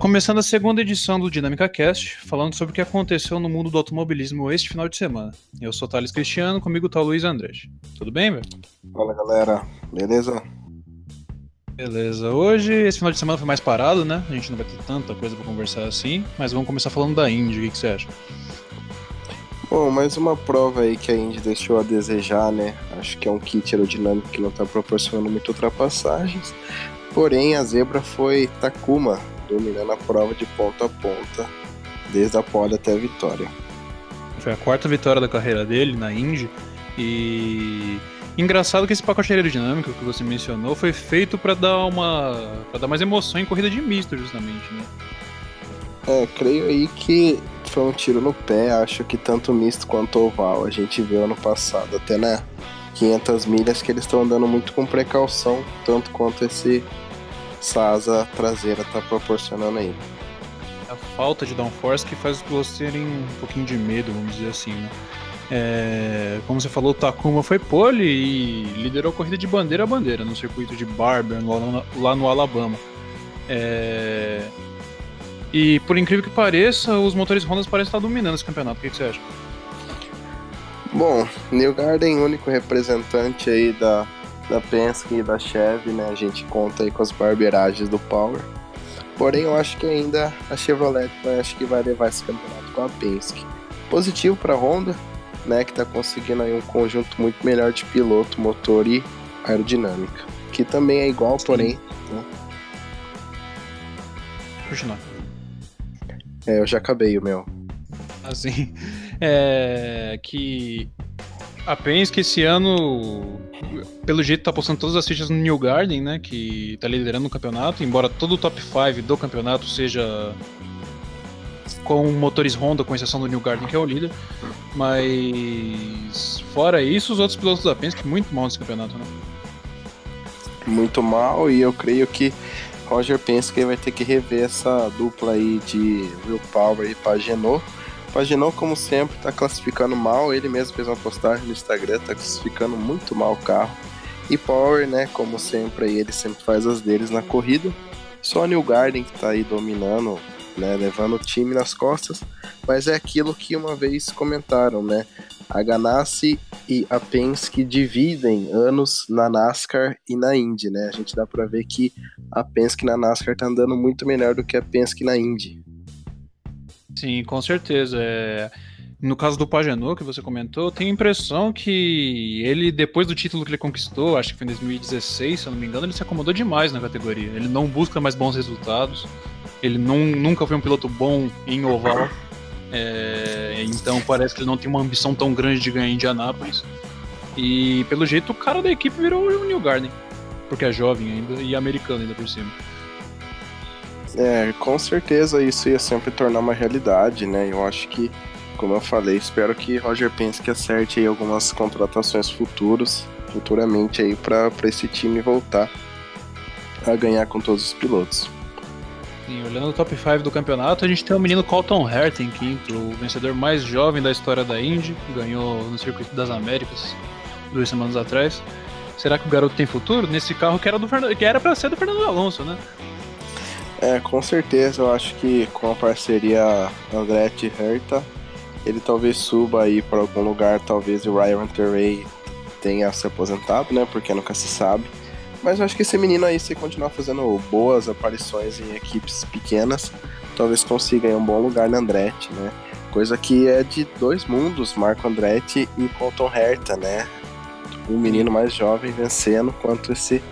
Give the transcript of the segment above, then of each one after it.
começando a segunda edição do Dinâmica Cast, falando sobre o que aconteceu no mundo do automobilismo este final de semana. Eu sou Thales Cristiano, comigo tá o Luiz Andrade. Tudo bem, velho? Fala galera, beleza? Beleza. Hoje, esse final de semana foi mais parado, né? A gente não vai ter tanta coisa pra conversar assim, mas vamos começar falando da Indy, o que, que você acha? Bom, mais uma prova aí que a Indy deixou a desejar, né? Acho que é um kit aerodinâmico que não tá proporcionando muitas ultrapassagens. Porém, a zebra foi Takuma, dominando a prova de ponta a ponta, desde a pole até a vitória. Foi a quarta vitória da carreira dele na Indy e engraçado que esse pacote aerodinâmico que você mencionou foi feito para dar uma para dar mais emoção em corrida de misto justamente, né? É, creio aí que foi um tiro no pé, acho que tanto misto quanto oval. A gente viu ano passado, até na 500 milhas, que eles estão andando muito com precaução, tanto quanto esse essa asa traseira tá proporcionando aí. A falta de downforce que faz você terem um pouquinho de medo, vamos dizer assim, né? É, como você falou, o Takuma foi pole e liderou a corrida de bandeira a bandeira no circuito de Barber, lá, lá no Alabama. É, e por incrível que pareça, os motores Honda parecem estar dominando esse campeonato. O que, que você acha? Bom, New Garden, único representante aí da, da Penske e da Chevy, né? A gente conta aí com as barberagens do Power. Porém, eu acho que ainda a Chevrolet vai, acho que vai levar esse campeonato com a Penske. Positivo para a Honda, né? Que está conseguindo aí um conjunto muito melhor de piloto, motor e aerodinâmica. Que também é igual, Sim. porém. Né? Continua. É, eu já acabei o meu. Assim, é, que a Penske esse ano, pelo jeito, tá postando todas as fichas no New Garden, né? Que tá liderando o campeonato, embora todo o top 5 do campeonato seja com motores Honda, com exceção do New Garden, que é o líder. Mas fora isso, os outros pilotos da Penske muito mal nesse campeonato, né? Muito mal, e eu creio que Roger Penske vai ter que rever essa dupla aí de Will Power e Pagenot Paginou, como sempre, tá classificando mal. Ele mesmo fez uma postagem no Instagram, tá classificando muito mal o carro. E Power, né, como sempre, ele sempre faz as deles na corrida. Só New Garden que tá aí dominando, né, levando o time nas costas. Mas é aquilo que uma vez comentaram, né? A Ganassi e a Penske dividem anos na NASCAR e na Indy, né? A gente dá para ver que a Penske na NASCAR tá andando muito melhor do que a Penske na Indy. Sim, com certeza. É... No caso do Pagenot, que você comentou, eu tenho a impressão que ele, depois do título que ele conquistou, acho que foi em 2016, se eu não me engano, ele se acomodou demais na categoria. Ele não busca mais bons resultados, ele não, nunca foi um piloto bom em oval, é... então parece que ele não tem uma ambição tão grande de ganhar em Indianápolis. E pelo jeito o cara da equipe virou o New Garden, porque é jovem ainda e americano ainda por cima. É, com certeza isso ia sempre tornar uma realidade, né? Eu acho que, como eu falei, espero que Roger Penske acerte aí algumas contratações futuros, futuramente aí para esse time voltar a ganhar com todos os pilotos. Sim, olhando o top 5 do campeonato, a gente tem o menino Colton Herta em quinto, o vencedor mais jovem da história da Indy, ganhou no Circuito das Américas duas semanas atrás. Será que o garoto tem futuro? Nesse carro que era do que era para ser do Fernando Alonso, né? É, com certeza, eu acho que com a parceria Andretti Herta, ele talvez suba aí para algum lugar, talvez o Ryan Terray tenha se aposentado, né? Porque nunca se sabe. Mas eu acho que esse menino aí, se continuar fazendo boas aparições em equipes pequenas, talvez consiga um bom lugar na Andretti, né? Coisa que é de dois mundos, Marco Andretti e Colton Herta, né? Um menino mais jovem vencendo, quanto esse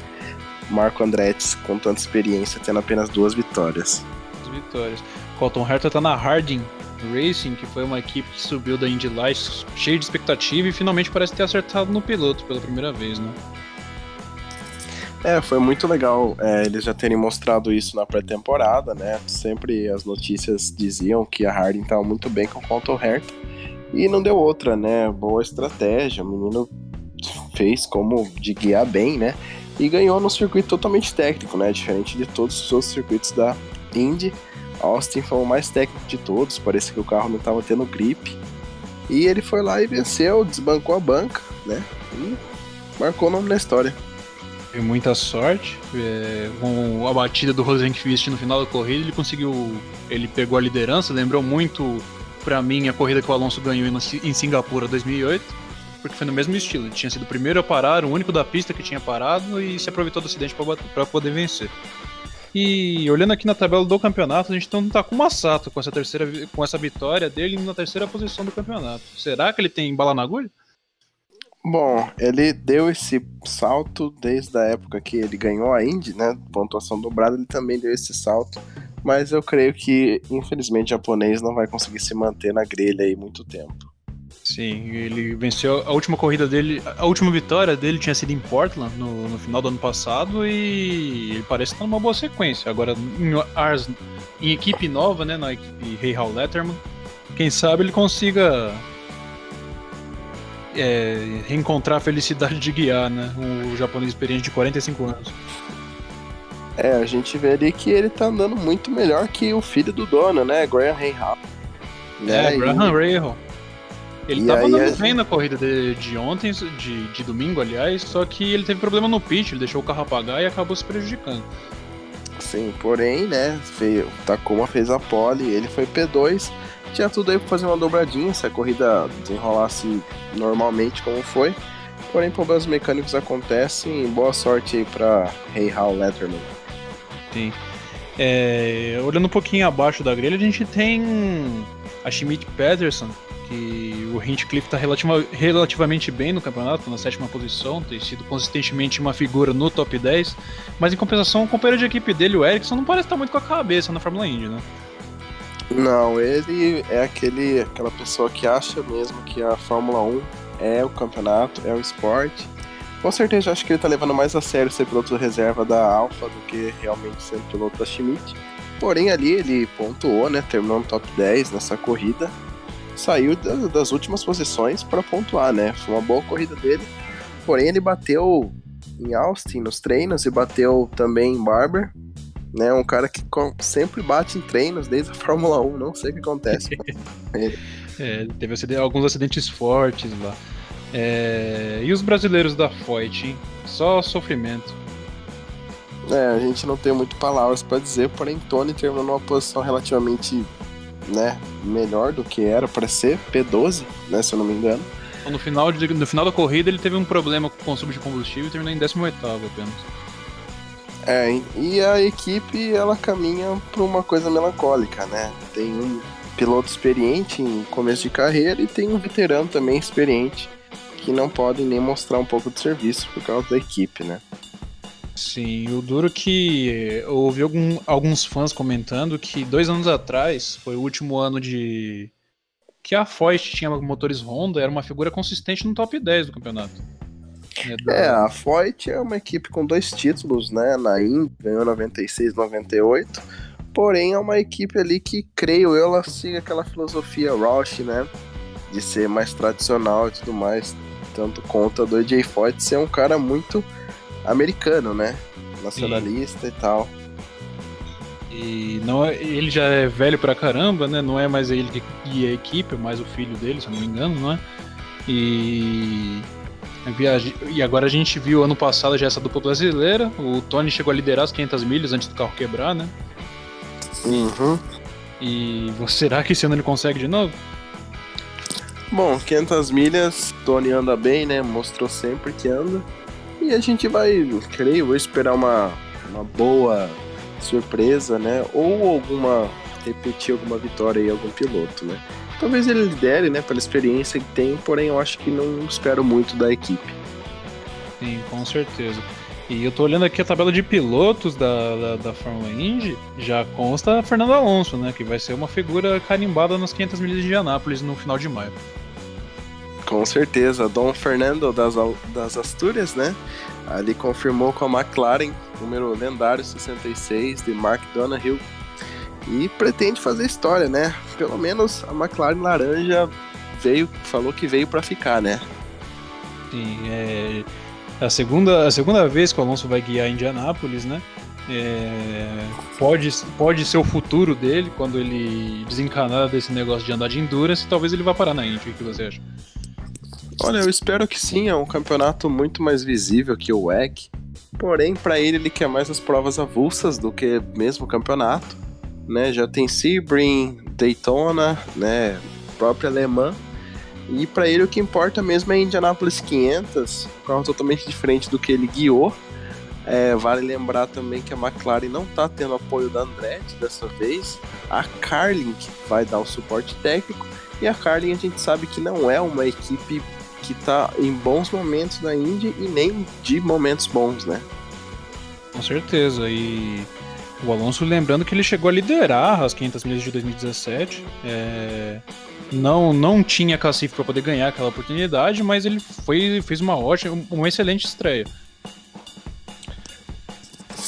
Marco Andretti com tanta experiência, tendo apenas duas vitórias. Duas vitórias. Colton Herta tá na Harding Racing, que foi uma equipe que subiu da Indy Lights cheio de expectativa e finalmente parece ter acertado no piloto pela primeira vez, né? É, foi muito legal é, eles já terem mostrado isso na pré-temporada, né? Sempre as notícias diziam que a Harding estava muito bem com o Colton Herta e não deu outra, né? Boa estratégia, o menino fez como de guiar bem, né? E ganhou num circuito totalmente técnico, né? Diferente de todos os outros circuitos da Indy. Austin foi o mais técnico de todos, parecia que o carro não estava tendo grip. E ele foi lá e venceu, desbancou a banca, né? E marcou o nome na história. Teve muita sorte. É, com a batida do Rosenqvist no final da corrida, ele conseguiu. Ele pegou a liderança, lembrou muito para mim a corrida que o Alonso ganhou em Singapura 2008, porque foi no mesmo estilo. Ele tinha sido o primeiro a parar, o único da pista que tinha parado e se aproveitou do acidente para poder vencer. E olhando aqui na tabela do campeonato, a gente não tá com o Massato com essa terceira com essa vitória dele na terceira posição do campeonato. Será que ele tem bala na agulha? Bom, ele deu esse salto desde a época que ele ganhou a Indy, né? Pontuação dobrada, ele também deu esse salto. Mas eu creio que, infelizmente, o japonês não vai conseguir se manter na grelha aí muito tempo. Sim, ele venceu a última corrida dele, a última vitória dele tinha sido em Portland no, no final do ano passado e ele parece estar numa boa sequência. Agora em Ars, em equipe nova, né, na equipe Hey Hall Letterman, quem sabe ele consiga é, reencontrar a felicidade de guiar, né? Um japonês experiente de 45 anos. É, a gente vê ali que ele tá andando muito melhor que o filho do dono, né? Graham Rahal. Né? É, Graham Rahal. Ele e tava andando bem na corrida de, de ontem, de, de domingo, aliás, só que ele teve problema no pitch, ele deixou o carro apagar e acabou se prejudicando. Sim, porém, né, veio, Takuma fez a pole, ele foi P2, tinha tudo aí pra fazer uma dobradinha se a corrida desenrolasse normalmente como foi. Porém, problemas mecânicos acontecem e boa sorte aí pra Hey Hal Letterman. Sim. É, olhando um pouquinho abaixo da grelha, a gente tem a Schmidt Peterson, que o Hinchcliffe está relativa, relativamente bem no campeonato, na sétima posição, tem sido consistentemente uma figura no top 10, mas em compensação, o companheiro de equipe dele, o Ericsson, não parece estar muito com a cabeça na Fórmula Indy, né? Não, ele é aquele, aquela pessoa que acha mesmo que a Fórmula 1 é o campeonato, é o esporte. Com certeza acho que ele tá levando mais a sério ser piloto de reserva da Alfa do que realmente ser piloto da Schmidt. Porém ali ele pontuou, né? Terminou no top 10 nessa corrida. Saiu das últimas posições para pontuar, né? Foi uma boa corrida dele. Porém ele bateu em Austin nos treinos e bateu também em Barber né? Um cara que sempre bate em treinos desde a Fórmula 1, não sei o que acontece. é, teve alguns acidentes fortes lá. É, e os brasileiros da Foyt, hein? Só sofrimento. É, a gente não tem muito palavras para dizer, porém Tony terminou numa posição relativamente, né, melhor do que era para ser, P12, né, se eu não me engano. Então, no final, de, no final da corrida ele teve um problema com o consumo de combustível e terminou em 18 apenas. É, e a equipe ela caminha para uma coisa melancólica, né? Tem um piloto experiente em começo de carreira e tem um veterano também experiente que não podem nem mostrar um pouco de serviço por causa da equipe, né? Sim, o duro que eu ouvi algum, alguns fãs comentando que dois anos atrás foi o último ano de que a Foyt tinha motores Honda, era uma figura consistente no top 10 do campeonato. É, é, a Foyt é uma equipe com dois títulos, né? Na Indy, ganhou 96, 98. Porém, é uma equipe ali que, creio eu, ela siga aquela filosofia Roush, né? De ser mais tradicional e tudo mais. Tanto conta do AJ Foyt ser um cara muito americano, né? Nacionalista Sim. e tal. E não é, ele já é velho pra caramba, né? Não é mais ele que guia a equipe, é mais o filho dele, se eu não me engano, não é? E e agora a gente viu ano passado já essa dupla brasileira. O Tony chegou a liderar as 500 milhas antes do carro quebrar, né? Uhum. E será que esse ano ele consegue de novo? Bom, 500 milhas, Tony anda bem, né? Mostrou sempre que anda. E a gente vai, creio, esperar uma, uma boa surpresa, né? Ou alguma. repetir alguma vitória aí, algum piloto, né? Talvez ele lidere, né, pela experiência que tem, porém eu acho que não espero muito da equipe. Sim, com certeza. E eu tô olhando aqui a tabela de pilotos da, da, da Fórmula Indy, já consta Fernando Alonso, né, que vai ser uma figura carimbada nas 500 milhas de Anápolis no final de maio. Com certeza, Dom Fernando das, das Astúrias, né, ali confirmou com a McLaren, número lendário 66 de Mark Donoghue, e pretende fazer história, né? Pelo menos a McLaren laranja veio, falou que veio para ficar, né? Sim, é a segunda, a segunda vez que o Alonso vai guiar Indianápolis, né? É, pode, pode ser o futuro dele quando ele desencanar desse negócio de andar de endurance, talvez ele vá parar na Indy. O que você acha? Olha, eu espero que sim. É um campeonato muito mais visível que o WEC. Porém, para ele, ele quer mais as provas avulsas do que mesmo o campeonato. Né? Já tem Sebring, Daytona, né? própria alemã. E para ele o que importa mesmo é Indianapolis 500, um carro totalmente diferente do que ele guiou. É, vale lembrar também que a McLaren não está tendo apoio da Andretti dessa vez. A Carlin vai dar o suporte técnico. E a Carlin a gente sabe que não é uma equipe que está em bons momentos da Indy e nem de momentos bons, né? Com certeza. E o Alonso lembrando que ele chegou a liderar as 500 milhas de 2017. É... Não, não tinha cacife para poder ganhar aquela oportunidade, mas ele foi, fez uma ótima, uma excelente estreia.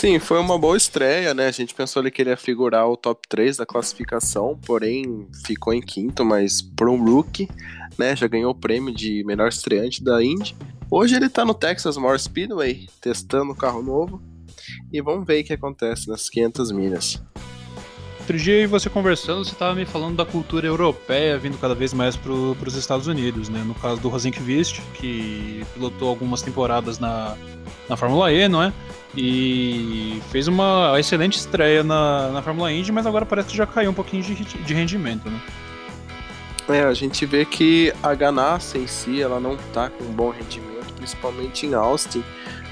Sim, foi uma boa estreia, né? A gente pensou que ele ia figurar o top 3 da classificação, porém ficou em quinto, mas por um rookie, né? Já ganhou o prêmio de melhor estreante da Indy. Hoje ele tá no Texas Motor Speedway, testando o carro novo. E vamos ver o que acontece nas 500 milhas. Outro dia você conversando, você estava me falando da cultura europeia vindo cada vez mais para os Estados Unidos, né? No caso do Rosenqvist, que pilotou algumas temporadas na, na Fórmula E, não é? E fez uma excelente estreia na, na Fórmula Indy, mas agora parece que já caiu um pouquinho de, de rendimento, né? É, a gente vê que a Ganassi em si, ela não tá com bom rendimento, principalmente em Austin.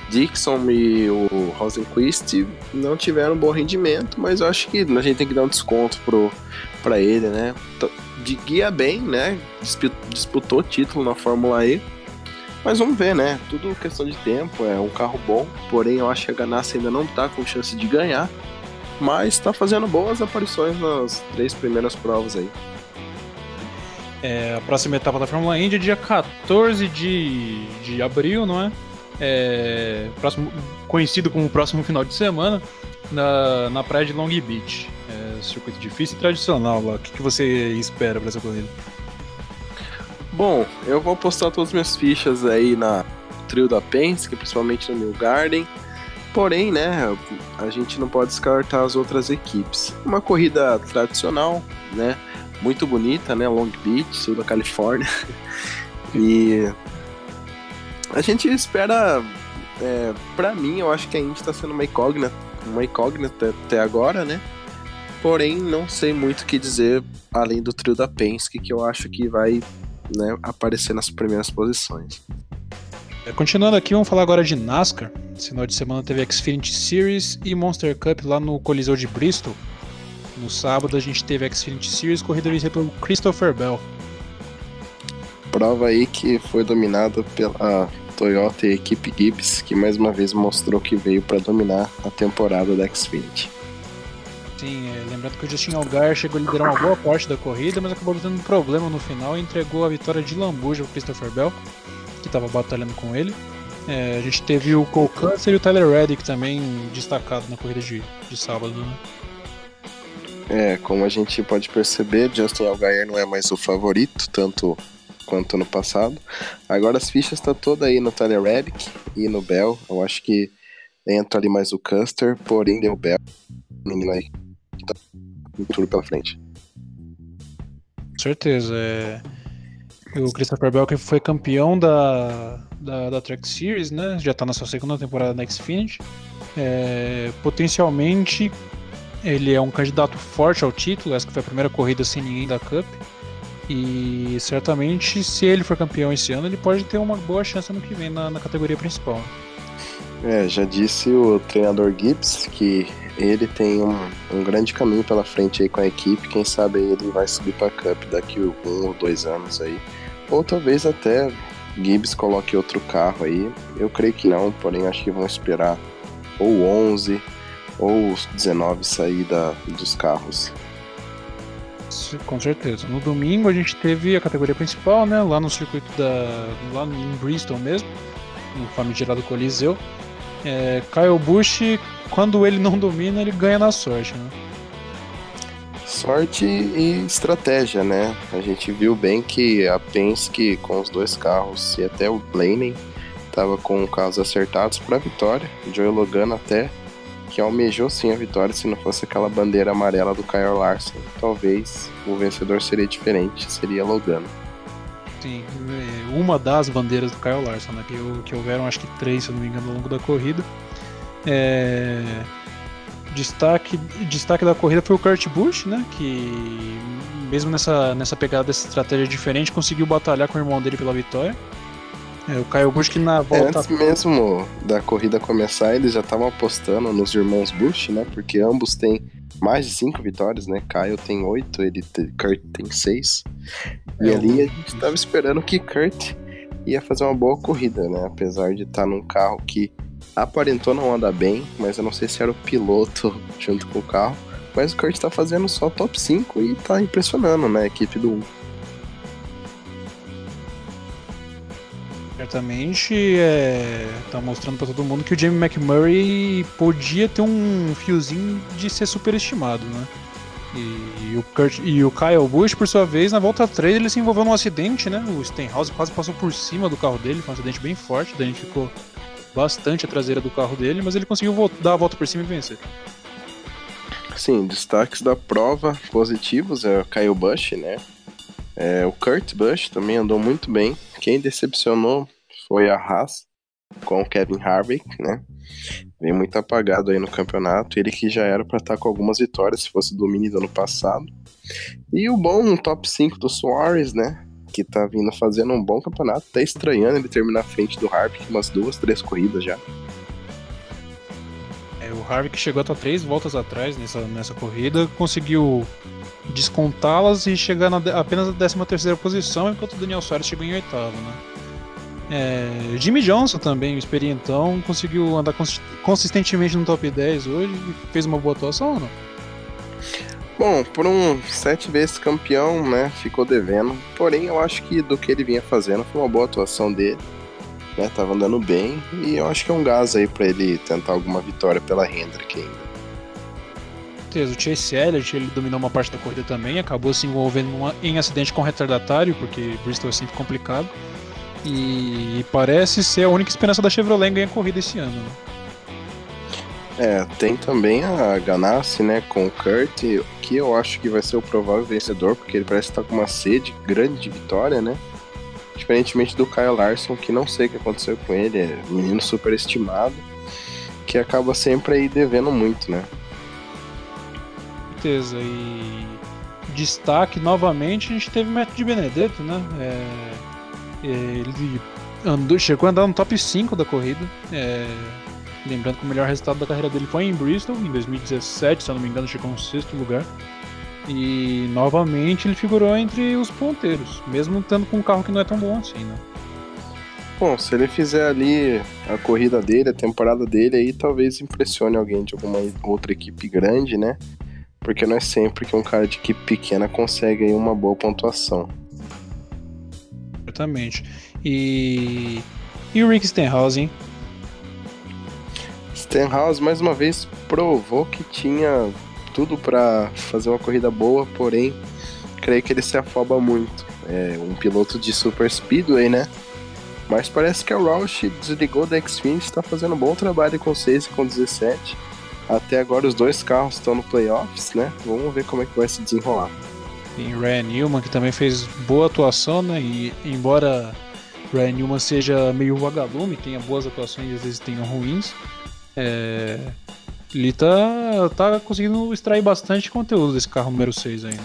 Dixon e o Rosenquist não tiveram um bom rendimento, mas eu acho que a gente tem que dar um desconto pro, ele, né? De guia bem, né? Disputou título na Fórmula E mas vamos ver, né? Tudo questão de tempo, é um carro bom, porém eu acho que a Ganassi ainda não tá com chance de ganhar, mas está fazendo boas aparições nas três primeiras provas aí. É, a próxima etapa da Fórmula Indy é dia 14 de, de abril, não é? É próximo, conhecido como o próximo final de semana, na, na praia de Long Beach. É, circuito difícil e tradicional lá. O que, que você espera para essa corrida? Bom, eu vou postar todas as minhas fichas aí na trio da Penske, principalmente no New Garden. Porém, né, a gente não pode descartar as outras equipes. Uma corrida tradicional, né, muito bonita, né, Long Beach, sul da Califórnia. e a gente espera, é, para mim, eu acho que a Indy está sendo uma incógnita, uma incógnita até agora, né. Porém, não sei muito o que dizer além do trio da Penske, que eu acho que vai né, aparecer nas primeiras posições. É, continuando aqui, vamos falar agora de NASCAR. Esse final de semana teve Xfinity Series e Monster Cup lá no Coliseu de Bristol. No sábado a gente teve Xfinity Series, corrida vencida pelo Christopher Bell. Prova aí que foi dominada pela Toyota e a equipe Gibbs, que mais uma vez mostrou que veio para dominar a temporada da Xfinity. Sim, é, lembrando que o Justin Algar chegou a liderar uma boa parte da corrida, mas acabou tendo um problema no final e entregou a vitória de lambuja ao Christopher Bell, que estava batalhando com ele. É, a gente teve o Cole e o Tyler Reddick também destacado na corrida de, de sábado, né? É, como a gente pode perceber, Justin Algar não é mais o favorito, tanto quanto no passado. Agora as fichas estão tá todas aí no Tyler Reddick e no Bell. Eu acho que entra ali mais o Custer, porém deu Bell. Menino aí futuro pela frente. Com certeza. É... O Christopher Bell que foi campeão da, da, da Track Series, né? Já está na sua segunda temporada na Xfinity. É... Potencialmente ele é um candidato forte ao título. Essa foi a primeira corrida sem ninguém da Cup. E certamente, se ele for campeão esse ano, ele pode ter uma boa chance no que vem na, na categoria principal. É, já disse o treinador Gibbs que ele tem um, um, grande caminho pela frente aí com a equipe. Quem sabe ele vai subir para Cup daqui um ou dois anos aí. Ou talvez até Gibbs coloque outro carro aí. Eu creio que não, porém acho que vão esperar ou 11 ou os 19 sair da, dos carros. Com certeza. No domingo a gente teve a categoria principal, né? Lá no circuito da. lá em Bristol mesmo, no famigerado Coliseu. É, Kyle Busch, quando ele não domina, ele ganha na sorte, né? Sorte e estratégia, né? A gente viu bem que a Penske com os dois carros e até o Blaney estava com carros acertados para vitória. Joey Logano até que almejou sim a vitória se não fosse aquela bandeira amarela do Kyle Larson. Talvez o vencedor seria diferente, seria Logano. Sim, é, uma das bandeiras do Kyle Larson, né? Que, que houveram acho que três, se não me engano, ao longo da corrida. É... Destaque, destaque da corrida foi o Kurt Busch, né? Que mesmo nessa, nessa pegada dessa estratégia diferente, conseguiu batalhar com o irmão dele pela vitória. É, o Kyle Busch que na volta. Antes mesmo da corrida começar, eles já estavam apostando nos irmãos Busch, né? Porque ambos têm mais de cinco vitórias, né? Kyle tem oito, ele Kurt tem seis. E é, ali a gente estava esperando que Kurt ia fazer uma boa corrida, né? Apesar de estar tá num carro que aparentou não andar bem, mas eu não sei se era o piloto junto com o carro. Mas o Kurt tá fazendo só top 5 e tá impressionando, né? A equipe do 1. Certamente é, tá mostrando para todo mundo que o Jamie McMurray podia ter um fiozinho de ser superestimado, né? E, e, o Kurt, e o Kyle Busch, por sua vez, na volta 3 ele se envolveu num acidente, né? O Stenhouse quase passou por cima do carro dele, foi um acidente bem forte, daí ficou bastante a traseira do carro dele, mas ele conseguiu dar a volta por cima e vencer. Sim, destaques da prova positivos é o Kyle Busch, né? É, o Kurt Busch também andou muito bem. Quem decepcionou foi a Haas com o Kevin Harvick, né? Vem muito apagado aí no campeonato. Ele que já era para estar tá com algumas vitórias se fosse domínio do ano passado. E o bom top 5 do Soares, né? Que tá vindo fazendo um bom campeonato. Tá estranhando ele terminar à frente do Harvick umas duas, três corridas já. É, o Harvick chegou até três voltas atrás nessa, nessa corrida, conseguiu descontá-las e chegar na, apenas na 13 terceira posição, enquanto o Daniel Soares chegou em oitavo, né? É, Jimmy Johnson também, o experientão, conseguiu andar consistentemente no top 10 hoje e fez uma boa atuação ou não? Bom, por um sete vezes campeão, né, ficou devendo. Porém, eu acho que do que ele vinha fazendo foi uma boa atuação dele. Né, tava andando bem e eu acho que é um gás aí para ele tentar alguma vitória pela Hendrick ainda. O Chase Elliott ele dominou uma parte da corrida também, acabou se envolvendo em acidente com retardatário, porque Bristol é sempre complicado. E parece ser a única esperança da Chevrolet em ganhar corrida esse ano. Né? É, tem também a Ganassi, né, com o Kurt, que eu acho que vai ser o provável vencedor, porque ele parece estar com uma sede grande de vitória, né? Diferentemente do Kyle Larson, que não sei o que aconteceu com ele, é um menino super estimado, que acaba sempre aí devendo muito, né? certeza. E destaque novamente, a gente teve o Matt de Benedetto, né? É, ele andou, chegou a andar no top 5 da corrida. É, lembrando que o melhor resultado da carreira dele foi em Bristol, em 2017, se eu não me engano, chegou no sexto lugar. E novamente ele figurou entre os ponteiros, mesmo estando com um carro que não é tão bom assim, né? Bom, se ele fizer ali a corrida dele, a temporada dele, aí talvez impressione alguém de alguma outra equipe grande, né? porque não é sempre que um cara de equipe pequena consegue aí uma boa pontuação. Exatamente. E, e o Rick Stenhouse? Stenhouse mais uma vez provou que tinha tudo para fazer uma corrida boa, porém creio que ele se afoba muito. É um piloto de super speedway, né? Mas parece que a Roush desligou da Xfinity, está fazendo um bom trabalho com 6 e com 17 até agora os dois carros estão no playoffs, né? Vamos ver como é que vai se desenrolar. Tem Ryan Newman que também fez boa atuação, né? E embora Ryan Newman seja meio vagalume, tenha boas atuações e às vezes tenha ruins, é... ele tá, tá conseguindo extrair bastante conteúdo desse carro número 6 ainda.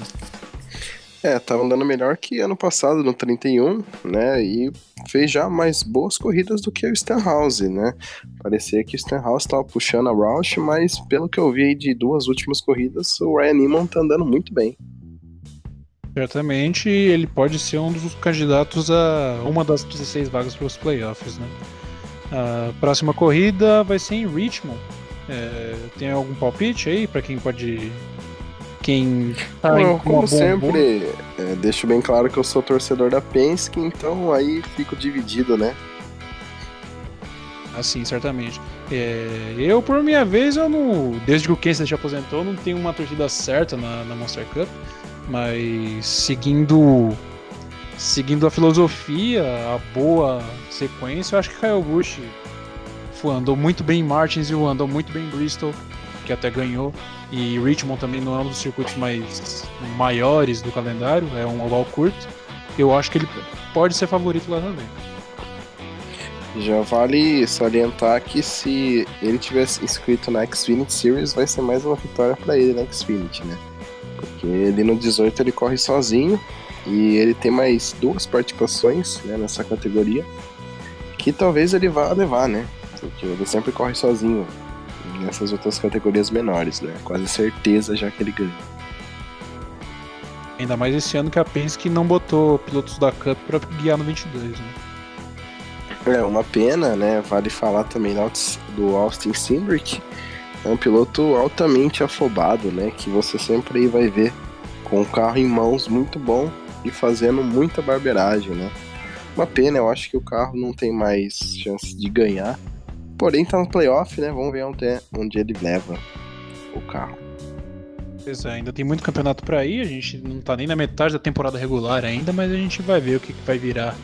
É, tava andando melhor que ano passado no 31, né? E fez já mais boas corridas do que o Stenhouse, né? Parecia que o Stenhouse estava puxando a Roush, mas pelo que eu vi aí de duas últimas corridas, o Ryan Newman tá andando muito bem. Certamente ele pode ser um dos candidatos a uma das 16 vagas para os playoffs, né? A próxima corrida vai ser em Richmond. É, tem algum palpite aí para quem pode quem tá Bom, como sempre, é, deixo bem claro que eu sou torcedor da Penske, então aí fico dividido, né? Assim, certamente. É, eu, por minha vez, eu não. Desde que o Kenseth se aposentou, não tenho uma torcida certa na, na Monster Cup. Mas seguindo. Seguindo a filosofia, a boa sequência, eu acho que Kyle Busch andou muito bem em Martins e andou muito bem em Bristol, que até ganhou. E Richmond também não é um dos circuitos mais maiores do calendário, é um oval curto. Eu acho que ele pode ser favorito lá também. Já vale salientar que se ele tivesse inscrito na Xfinity Series, vai ser mais uma vitória para ele na Xfinity, né? Porque ele no 18 ele corre sozinho e ele tem mais duas participações né, nessa categoria que talvez ele vá levar, né? Porque ele sempre corre sozinho nessas outras categorias menores, né? Quase certeza já que ele ganha. Ainda mais esse ano que a Penske não botou pilotos da Cup para guiar no 22, né? É, uma pena, né? Vale falar também do Austin Cindric. É um piloto altamente afobado, né? Que você sempre vai ver com o carro em mãos muito bom e fazendo muita barbeiragem, né? Uma pena, eu acho que o carro não tem mais chance de ganhar. Porém, tá no playoff, né? Vamos ver onde, é, onde ele leva o carro. Pois é, ainda tem muito campeonato para ir, a gente não tá nem na metade da temporada regular ainda, mas a gente vai ver o que, que vai virar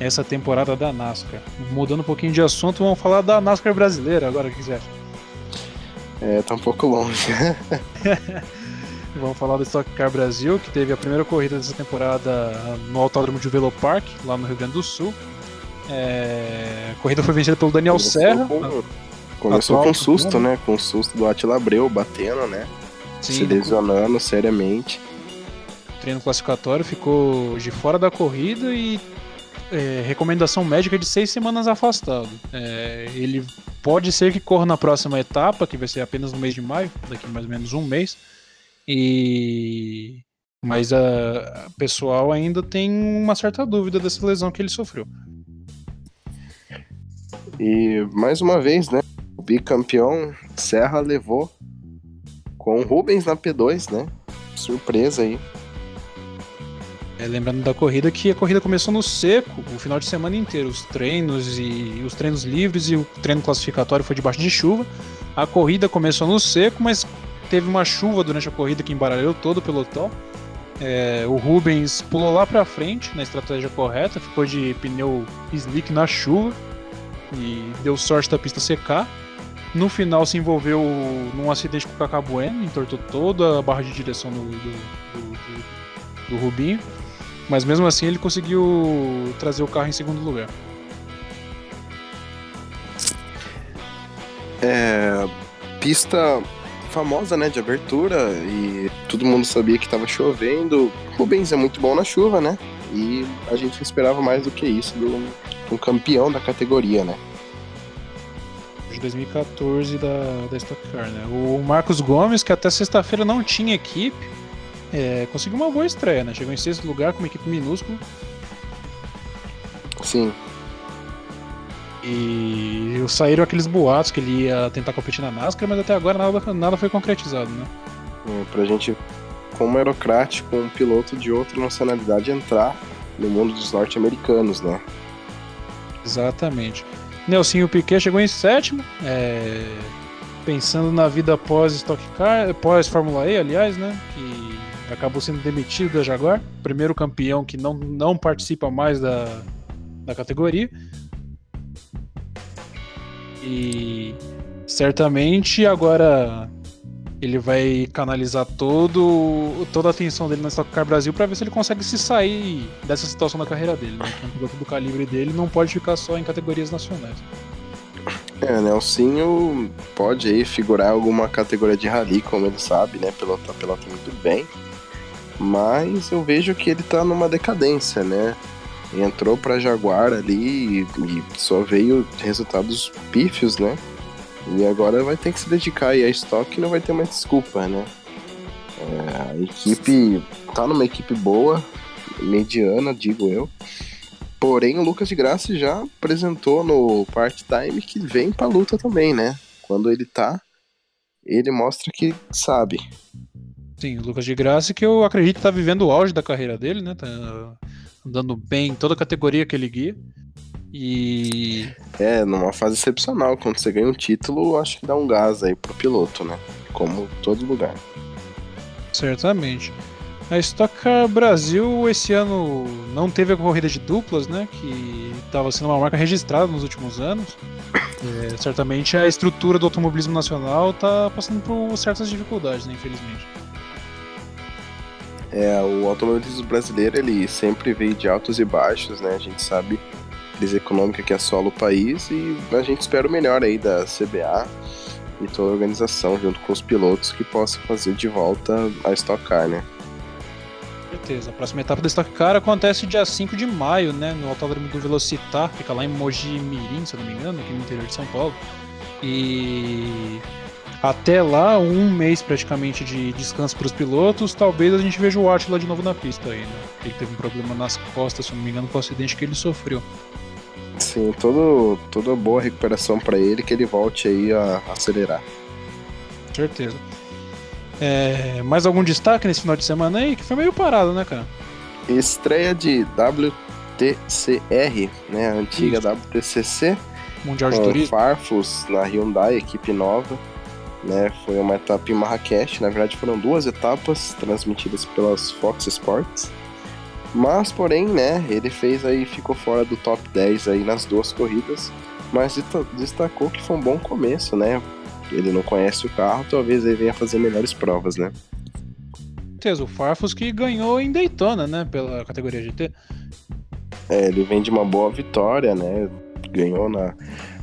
essa temporada da NASCAR. Mudando um pouquinho de assunto, vamos falar da NASCAR brasileira agora, o que você acha? É, tá um pouco longe. vamos falar do Stock Car Brasil, que teve a primeira corrida dessa temporada no Autódromo de Velo Park, lá no Rio Grande do Sul. É... A corrida foi vencida pelo Daniel começou Serra. Com... Começou com susto, né? Com susto do Atila Abreu batendo, né? Sim, Se lesionando seriamente. O treino classificatório ficou de fora da corrida e é, recomendação médica de seis semanas afastado. É, ele pode ser que corra na próxima etapa, que vai ser apenas no mês de maio, daqui mais ou menos um mês. E mas a, a pessoal ainda tem uma certa dúvida dessa lesão que ele sofreu. E mais uma vez, né? O bicampeão Serra levou com o Rubens na P2, né? Surpresa aí. É, lembrando da corrida que a corrida começou no seco o final de semana inteiro. Os treinos e os treinos livres e o treino classificatório foi debaixo de chuva. A corrida começou no seco, mas teve uma chuva durante a corrida que embaralhou todo o pelotão. É, o Rubens pulou lá para frente na estratégia correta, ficou de pneu slick na chuva e deu sorte da pista secar. No final se envolveu num acidente com o Cacá Bueno, entortou toda a barra de direção do, do, do, do Rubinho. Mas mesmo assim ele conseguiu trazer o carro em segundo lugar. É, pista famosa, né, de abertura e todo mundo sabia que estava chovendo. Rubens é muito bom na chuva, né? E a gente esperava mais do que isso do um campeão da categoria, né? De 2014 da, da Stock Car, né? O Marcos Gomes, que até sexta-feira não tinha equipe, é, conseguiu uma boa estreia, né? Chegou em sexto lugar com uma equipe minúscula. Sim. E saíram aqueles boatos que ele ia tentar competir na NASCAR, mas até agora nada, nada foi concretizado, né? É, pra gente, como aerocrático, um piloto de outra nacionalidade entrar no mundo dos norte-americanos, né? Exatamente. Nelsinho Piquet chegou em sétimo, é... pensando na vida pós Stock Car, pós Fórmula E, aliás, né? Que acabou sendo demitido da Jaguar, primeiro campeão que não, não participa mais da, da categoria. E certamente agora ele vai canalizar todo, toda a atenção dele na Stock Car Brasil para ver se ele consegue se sair dessa situação da carreira dele. Né? Um piloto do calibre dele não pode ficar só em categorias nacionais. É, Nelsinho pode aí figurar alguma categoria de rally, como ele sabe, né? Pilota, pilota muito bem mas eu vejo que ele tá numa decadência, né? Entrou pra Jaguar ali e, e só veio resultados pífios, né? E agora vai ter que se dedicar aí a estoque e não vai ter mais desculpa, né? É, a equipe tá numa equipe boa, mediana, digo eu. Porém, o Lucas de Graça já apresentou no part-time que vem pra luta também, né? Quando ele tá, ele mostra que sabe. Sim, o Lucas de Graça, que eu acredito tá vivendo o auge da carreira dele, né? Tá andando bem em toda a categoria que ele guia. E. É, numa fase excepcional. Quando você ganha um título, acho que dá um gás aí pro piloto, né? Como todo lugar. Certamente. A Stock Car Brasil esse ano não teve a corrida de duplas, né? Que estava sendo uma marca registrada nos últimos anos. É, certamente a estrutura do automobilismo nacional está passando por certas dificuldades, né? Infelizmente. É, o automobilismo brasileiro ele sempre veio de altos e baixos, né? A gente sabe crise econômica que assola o país e a gente espera o melhor aí da CBA e toda a organização junto com os pilotos que possa fazer de volta a Stock Car, né? certeza. A próxima etapa da Stock Car acontece dia 5 de maio, né? No autódromo do Velocitar, fica lá em Mogi Mirim, se não me engano, aqui no interior de São Paulo. E até lá, um mês praticamente de descanso para os pilotos, talvez a gente veja o Atila de novo na pista aí, né? Ele teve um problema nas costas, se não me engano, com o acidente que ele sofreu. Sim, todo, toda boa recuperação para ele, que ele volte aí a acelerar. Certeza. É, mais algum destaque nesse final de semana aí? Que foi meio parado, né, cara? Estreia de WTCR, né? A antiga Isso. WTCC. Mundial de Turismo. Farfus na Hyundai, equipe nova. Né, foi uma etapa em Marrakech, na verdade foram duas etapas transmitidas pelas Fox Sports. Mas, porém, né, ele fez aí, ficou fora do top 10 aí nas duas corridas, mas destacou que foi um bom começo, né? ele não conhece o carro, talvez ele venha fazer melhores provas, né? certeza, o Farfus que ganhou em Daytona, né, pela categoria GT. É, ele vem de uma boa vitória, né? Ganhou na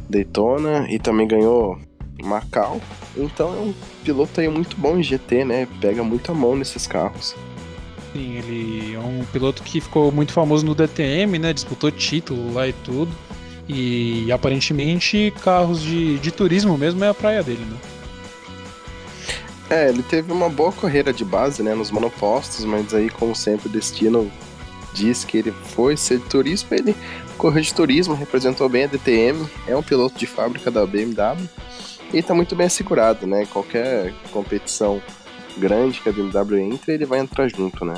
Daytona e também ganhou Macau. Então é um piloto aí muito bom em GT, né? Pega muito a mão nesses carros. Sim, ele é um piloto que ficou muito famoso no DTM, né? Disputou título lá e tudo. E aparentemente carros de, de turismo mesmo é a praia dele, né? É, ele teve uma boa carreira de base, né, nos monopostos, mas aí, como sempre, o destino diz que ele foi ser de turismo, ele correu de turismo, representou bem a DTM, é um piloto de fábrica da BMW e tá muito bem assegurado, né? Qualquer competição grande que a BMW entre, ele vai entrar junto, né?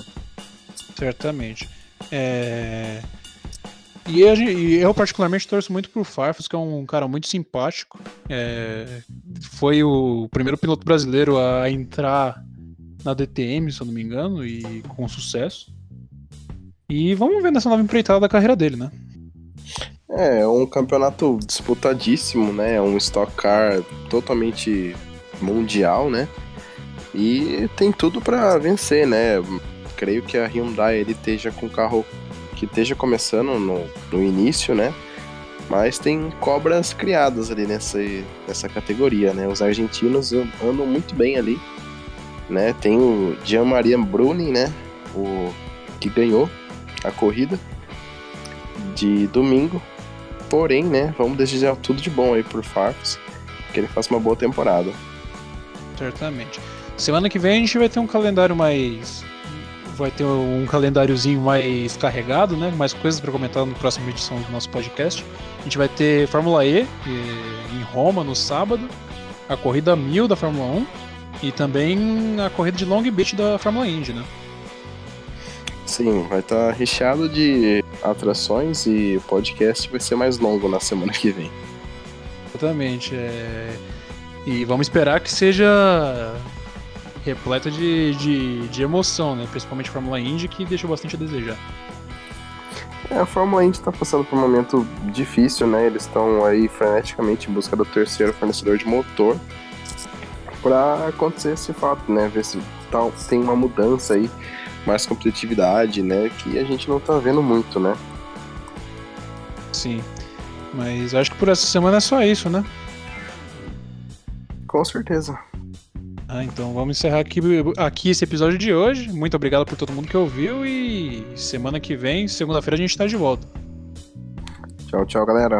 Certamente. É... E eu, eu, particularmente torço muito pro Farfus, que é um cara muito simpático. É, foi o primeiro piloto brasileiro a entrar na DTM, se eu não me engano, e com sucesso. E vamos ver nessa nova empreitada da carreira dele, né? É, é um campeonato disputadíssimo, né? É um Stock Car totalmente mundial, né? E tem tudo para vencer, né? Creio que a Hyundai ele esteja com o carro que esteja começando no, no início, né? Mas tem cobras criadas ali nessa, nessa categoria, né? Os argentinos andam muito bem ali, né? Tem o Gianmaria Bruni, né? O que ganhou a corrida de domingo. Porém, né? Vamos desejar tudo de bom aí por Farfus, que ele faça uma boa temporada. Certamente. Semana que vem a gente vai ter um calendário mais vai ter um calendáriozinho mais carregado, né? Mais coisas para comentar no próximo edição do nosso podcast. A gente vai ter Fórmula E em Roma no sábado, a corrida 1000 da Fórmula 1 e também a corrida de Long Beach da Fórmula Indy, né? Sim, vai estar tá recheado de atrações e o podcast vai ser mais longo na semana que vem. Exatamente. É... E vamos esperar que seja repleta de, de, de emoção, né? Principalmente a Fórmula Indy, que deixou bastante a desejar. É, a Fórmula Indy está passando por um momento difícil, né? Eles estão aí freneticamente em busca do terceiro fornecedor de motor para acontecer esse fato, né? Ver se tal, tem uma mudança aí, mais competitividade, né? Que a gente não tá vendo muito, né? Sim. Mas acho que por essa semana é só isso, né? Com certeza. Ah, então vamos encerrar aqui, aqui esse episódio de hoje. Muito obrigado por todo mundo que ouviu e semana que vem, segunda-feira, a gente está de volta. Tchau, tchau, galera.